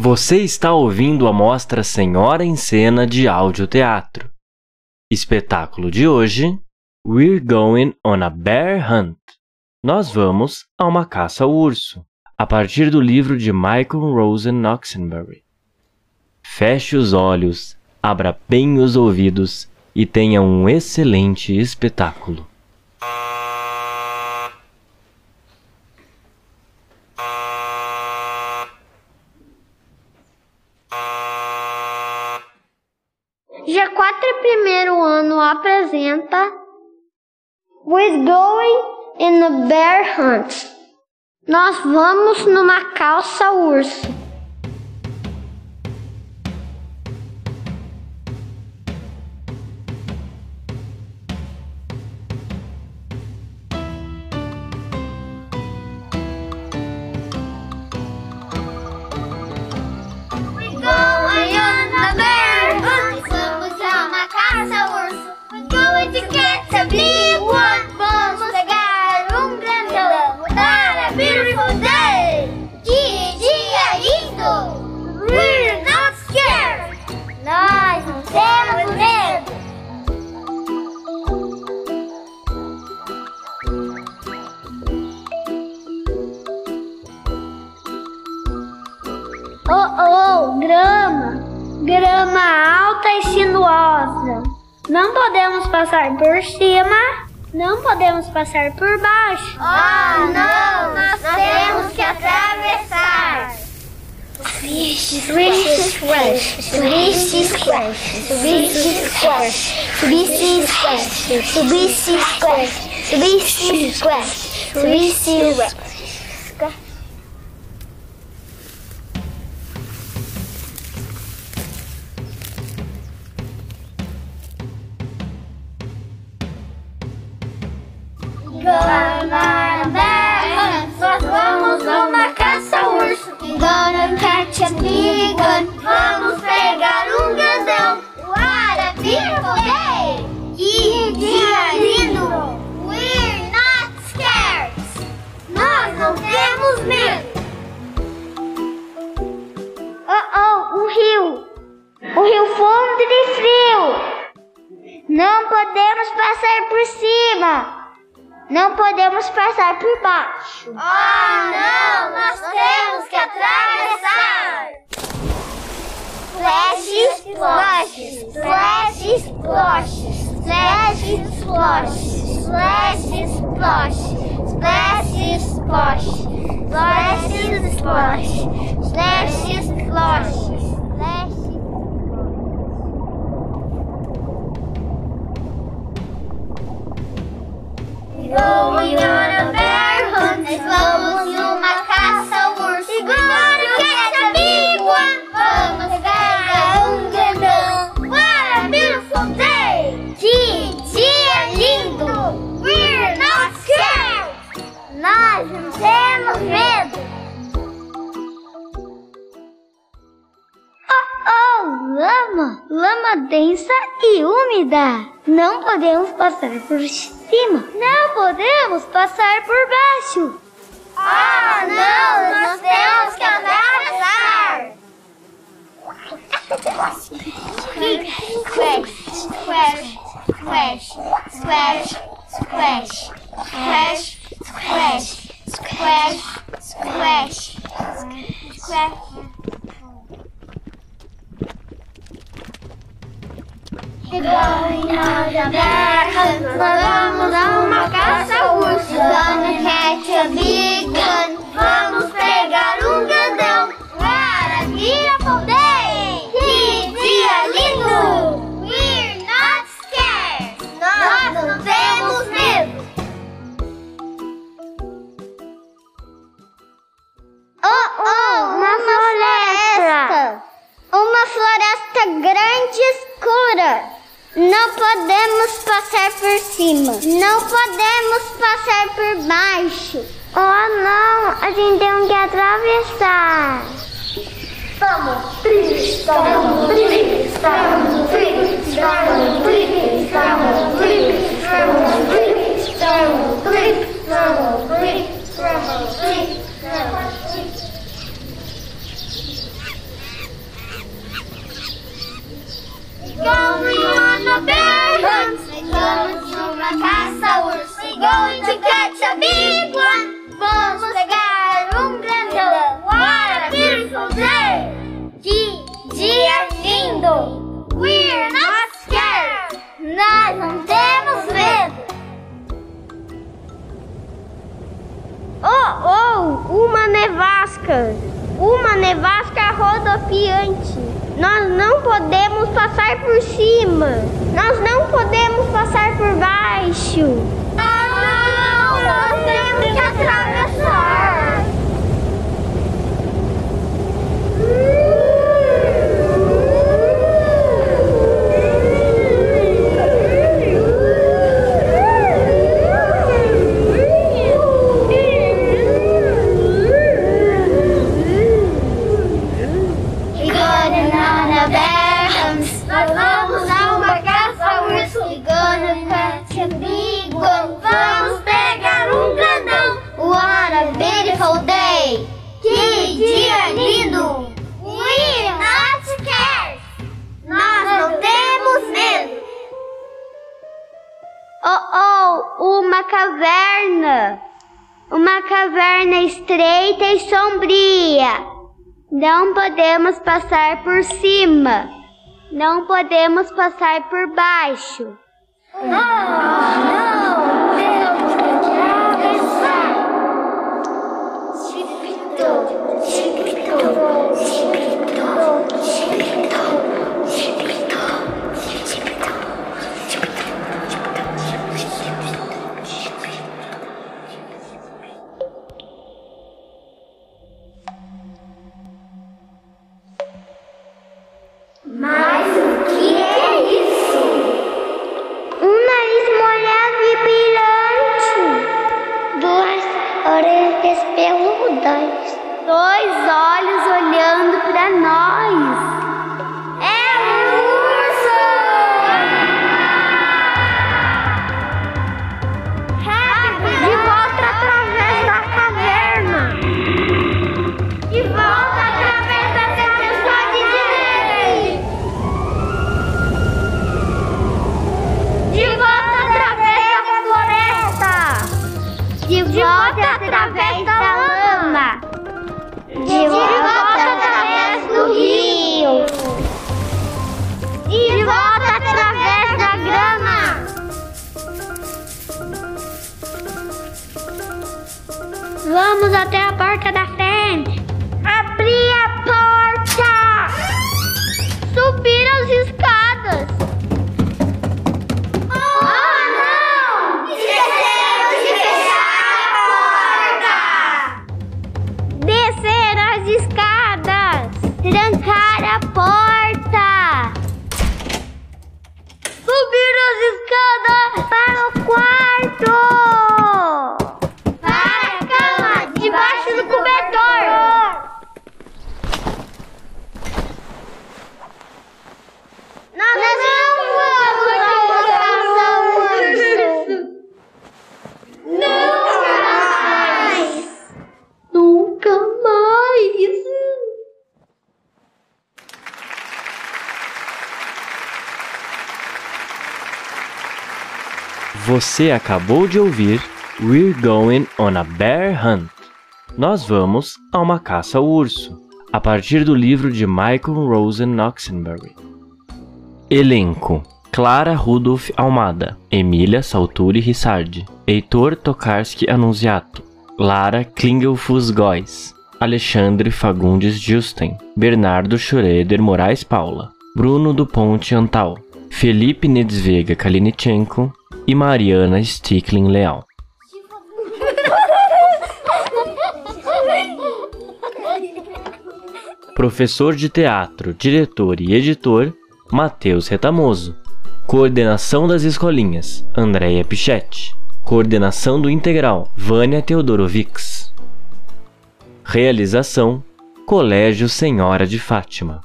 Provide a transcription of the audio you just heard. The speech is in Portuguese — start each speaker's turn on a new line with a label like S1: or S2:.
S1: Você está ouvindo a mostra Senhora em Cena de Audioteatro. Espetáculo de hoje: We're Going on a Bear Hunt. Nós vamos a uma caça ao urso, a partir do livro de Michael Rosen Oxenbury. Feche os olhos, abra bem os ouvidos e tenha um excelente espetáculo.
S2: G4 primeiro ano apresenta We're going in a bear hunt. Nós vamos numa calça urso. Oh, oh, grama, grama alta e sinuosa. Não podemos passar por cima, não podemos passar por baixo.
S3: Oh, não, nós temos que atravessar.
S2: Swish, swish, splash, swish, splash, swish, splash, swish, splash, swish, splash, swish, splash, swish,
S3: splash. Nós vamos numa caça ao urso. Gonna catch a big one. Vamos pegar um grandão. What a beautiful day! Que dia lindo! We're not scared. Nós não temos medo.
S2: Oh, oh, o rio! O rio fundo e frio! Não podemos passar por cima! Não podemos passar por baixo.
S3: Oh, não! Nós temos que atravessar! Flash Splosh! Flash Splosh! Flash Splosh! Flash Splosh! Flash Splosh! Flash Splosh! Flash Splosh! Nós vamos numa caça ao urso. We're gonna catch a big one. Vamos pegar um grandão. What a beautiful day! Que dia lindo! We're not scared. Nós não temos medo.
S2: Oh, oh, lama! Lama densa e úmida! Não podemos passar por cima! Não podemos passar por baixo! acho?
S3: Ah, não, nós temos que andar Squash, squash, squash, squash, squash, squash, squash, squash, Going out the back, vamos dar uma caça urso, vamos a big one, Não
S2: podemos passar por cima. Não podemos passar por baixo. Oh, não, a gente tem que atravessar.
S3: Estamos tristes, estamos tristes, estamos tristes, estamos tristes, estamos tristes, estamos tristes,
S2: nevasca. Uma nevasca rodopiante. Nós não podemos passar por cima. Nós não podemos passar por baixo.
S3: Não! Nós temos que atravessar.
S2: Caverna. Uma caverna estreita e sombria. Não podemos passar por cima. Não podemos passar por baixo.
S3: não!
S2: Dois olhos olhando para nós.
S3: É um urso!
S2: De volta através da caverna.
S3: De volta através da tempestade de neve!
S2: De volta através da floresta. De volta através da lama. De volta através do rio. De volta através da grama. Vamos até a porta da
S1: Você acabou de ouvir We're Going on a Bear Hunt. Nós vamos a uma caça ao urso, a partir do livro de Michael Rosen Oxenbury. Elenco: Clara Rudolph Almada, Emília Salturi Rissardi, Heitor Tokarski Annunziato, Lara Klingelfus Góes, Alexandre Fagundes Justen, Bernardo Schroeder Moraes Paula, Bruno do Ponte Antal, Felipe Nedsvega Kalinichenko e Mariana Sticklin Leal. Professor de teatro, diretor e editor, Matheus Retamoso. Coordenação das escolinhas, Andréia Pichetti. Coordenação do integral, Vânia Teodorovics. Realização, Colégio Senhora de Fátima.